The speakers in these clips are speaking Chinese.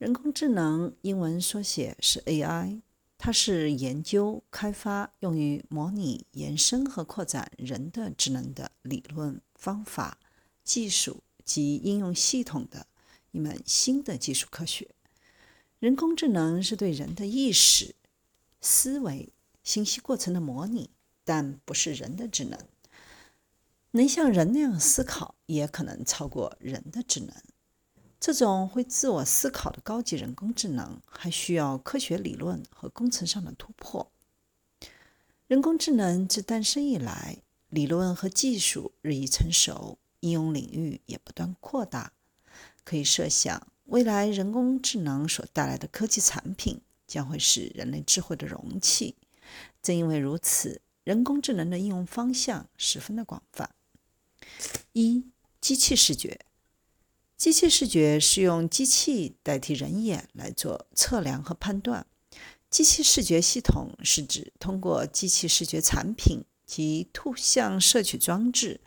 人工智能英文缩写是 AI，它是研究、开发用于模拟、延伸和扩展人的智能的理论、方法、技术及应用系统的一门新的技术科学。人工智能是对人的意识、思维、信息过程的模拟，但不是人的智能。能像人那样思考，也可能超过人的智能。这种会自我思考的高级人工智能，还需要科学理论和工程上的突破。人工智能自诞生以来，理论和技术日益成熟，应用领域也不断扩大。可以设想，未来人工智能所带来的科技产品将会是人类智慧的容器。正因为如此，人工智能的应用方向十分的广泛。一、机器视觉。机器视觉是用机器代替人眼来做测量和判断。机器视觉系统是指通过机器视觉产品及图像摄取装置，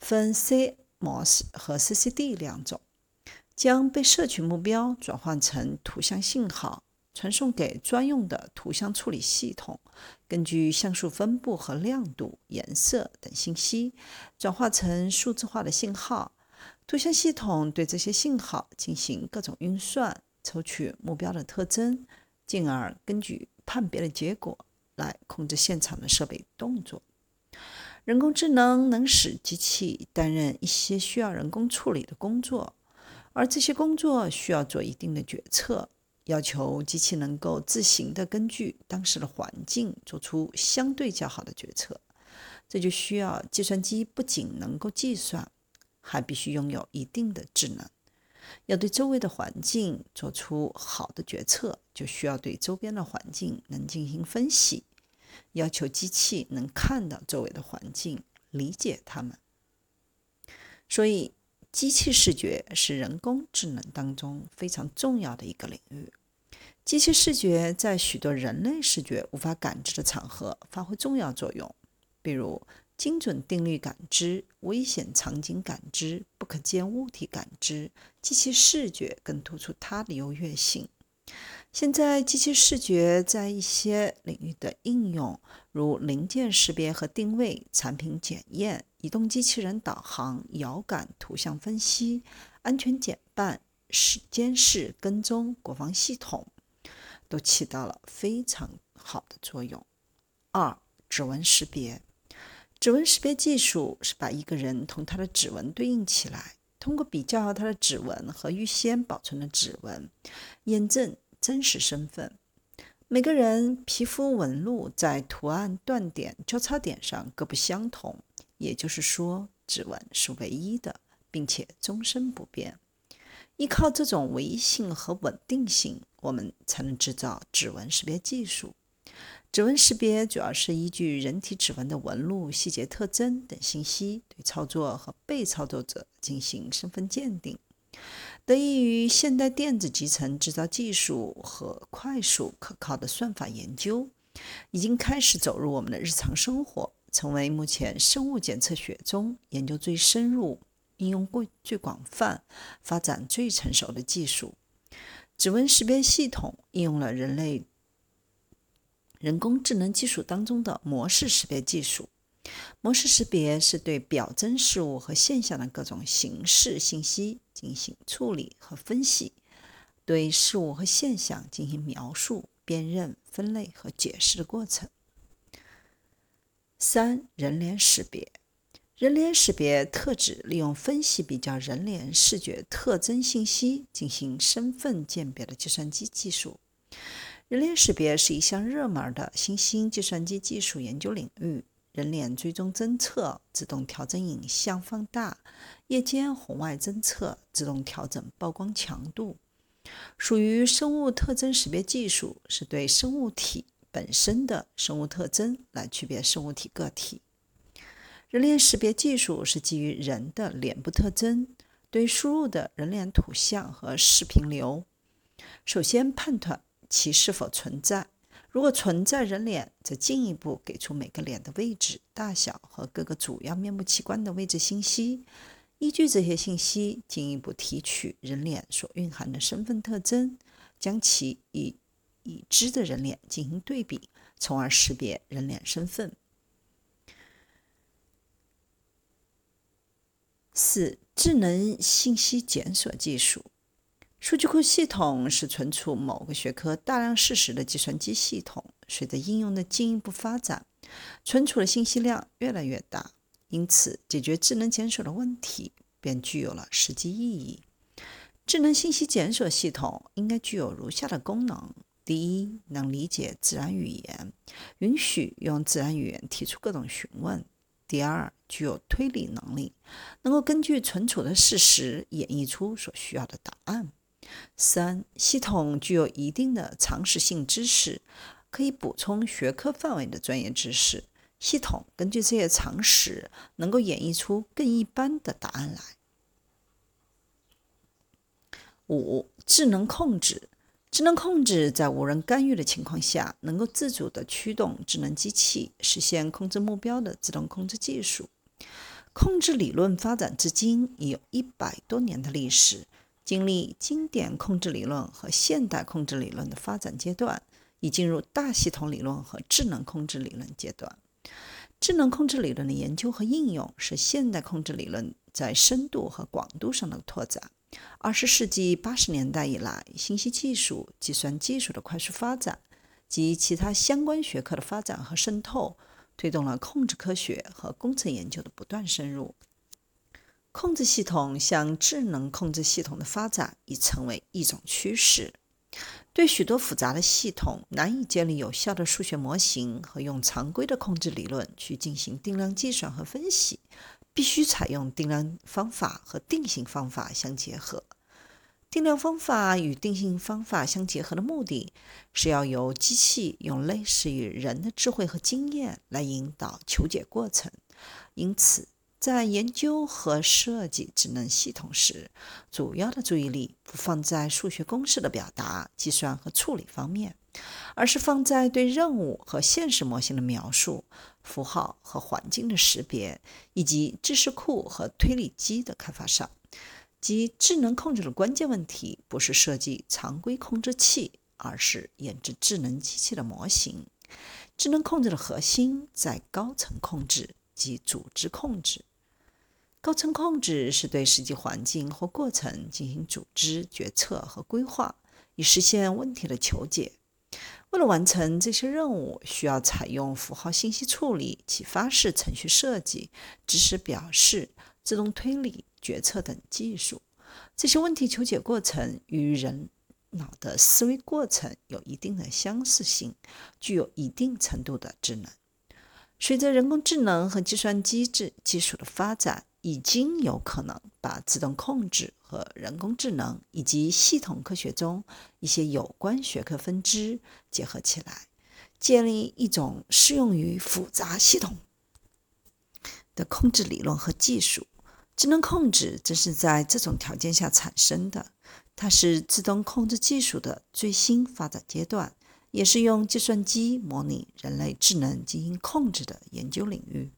分 CMOS 和 CCD 两种，将被摄取目标转换成图像信号，传送给专用的图像处理系统，根据像素分布和亮度、颜色等信息，转化成数字化的信号。图像系统对这些信号进行各种运算，抽取目标的特征，进而根据判别的结果来控制现场的设备动作。人工智能能使机器担任一些需要人工处理的工作，而这些工作需要做一定的决策，要求机器能够自行的根据当时的环境做出相对较好的决策。这就需要计算机不仅能够计算。还必须拥有一定的智能，要对周围的环境做出好的决策，就需要对周边的环境能进行分析，要求机器能看到周围的环境，理解它们。所以，机器视觉是人工智能当中非常重要的一个领域。机器视觉在许多人类视觉无法感知的场合发挥重要作用，比如。精准定律感知、危险场景感知、不可见物体感知，机器视觉更突出它的优越性。现在，机器视觉在一些领域的应用，如零件识别和定位、产品检验、移动机器人导航、遥感图像分析、安全减半、视监视跟踪、国防系统，都起到了非常好的作用。二、指纹识别。指纹识别技术是把一个人同他的指纹对应起来，通过比较他的指纹和预先保存的指纹，验证真实身份。每个人皮肤纹路在图案断点交叉点上各不相同，也就是说，指纹是唯一的，并且终身不变。依靠这种唯一性和稳定性，我们才能制造指纹识别技术。指纹识别主要是依据人体指纹的纹路、细节特征等信息，对操作和被操作者进行身份鉴定。得益于现代电子集成制造技术和快速可靠的算法研究，已经开始走入我们的日常生活，成为目前生物检测学中研究最深入、应用最最广泛、发展最成熟的技术。指纹识别系统应用了人类。人工智能技术当中的模式识别技术，模式识别是对表征事物和现象的各种形式信息进行处理和分析，对事物和现象进行描述、辨认、分类和解释的过程。三、人脸识别，人脸识别特指利用分析比较人脸视觉特征信息进行身份鉴别的计算机技术。人脸识别是一项热门的新兴计算机技术研究领域。人脸追踪侦测、自动调整影像放大、夜间红外侦测、自动调整曝光强度、属于生物特征识别技术，是对生物体本身的生物特征来区别生物体个体。人脸识别技术是基于人的脸部特征，对输入的人脸图像和视频流，首先判断其是否存在。如果存在人脸，则进一步给出每个脸的位置、大小和各个主要面部器官的位置信息。依据这些信息，进一步提取人脸所蕴含的身份特征，将其与已知的人脸进行对比，从而识别人脸身份。四、智能信息检索技术。数据库系统是存储某个学科大量事实的计算机系统。随着应用的进一步发展，存储的信息量越来越大。因此，解决智能检索的问题便具有了实际意义。智能信息检索系统应该具有如下的功能：第一，能理解自然语言，允许用自然语言提出各种询问；第二，具有推理能力，能够根据存储的事实演绎出所需要的答案；三，系统具有一定的常识性知识，可以补充学科范围的专业知识。系统根据这些常识，能够演绎出更一般的答案来。五、智能控制。智能控制在无人干预的情况下，能够自主地驱动智能机器实现控制目标的自动控制技术。控制理论发展至今已有一百多年的历史，经历经典控制理论和现代控制理论的发展阶段，已进入大系统理论和智能控制理论阶段。智能控制理论的研究和应用是现代控制理论在深度和广度上的拓展。二十世纪八十年代以来，信息技术、计算技术的快速发展及其他相关学科的发展和渗透，推动了控制科学和工程研究的不断深入。控制系统向智能控制系统的发展已成为一种趋势。对许多复杂的系统，难以建立有效的数学模型和用常规的控制理论去进行定量计算和分析，必须采用定量方法和定性方法相结合。定量方法与定性方法相结合的目的是要由机器用类似于人的智慧和经验来引导求解过程，因此。在研究和设计智能系统时，主要的注意力不放在数学公式的表达、计算和处理方面，而是放在对任务和现实模型的描述、符号和环境的识别，以及知识库和推理机的开发上。即智能控制的关键问题不是设计常规控制器，而是研制智能机器的模型。智能控制的核心在高层控制及组织控制。高层控制是对实际环境或过程进行组织、决策和规划，以实现问题的求解。为了完成这些任务，需要采用符号信息处理、启发式程序设计、知识表示、自动推理、决策等技术。这些问题求解过程与人脑的思维过程有一定的相似性，具有一定程度的智能。随着人工智能和计算机制技术的发展，已经有可能把自动控制和人工智能以及系统科学中一些有关学科分支结合起来，建立一种适用于复杂系统的控制理论和技术。智能控制正是在这种条件下产生的，它是自动控制技术的最新发展阶段，也是用计算机模拟人类智能进行控制的研究领域。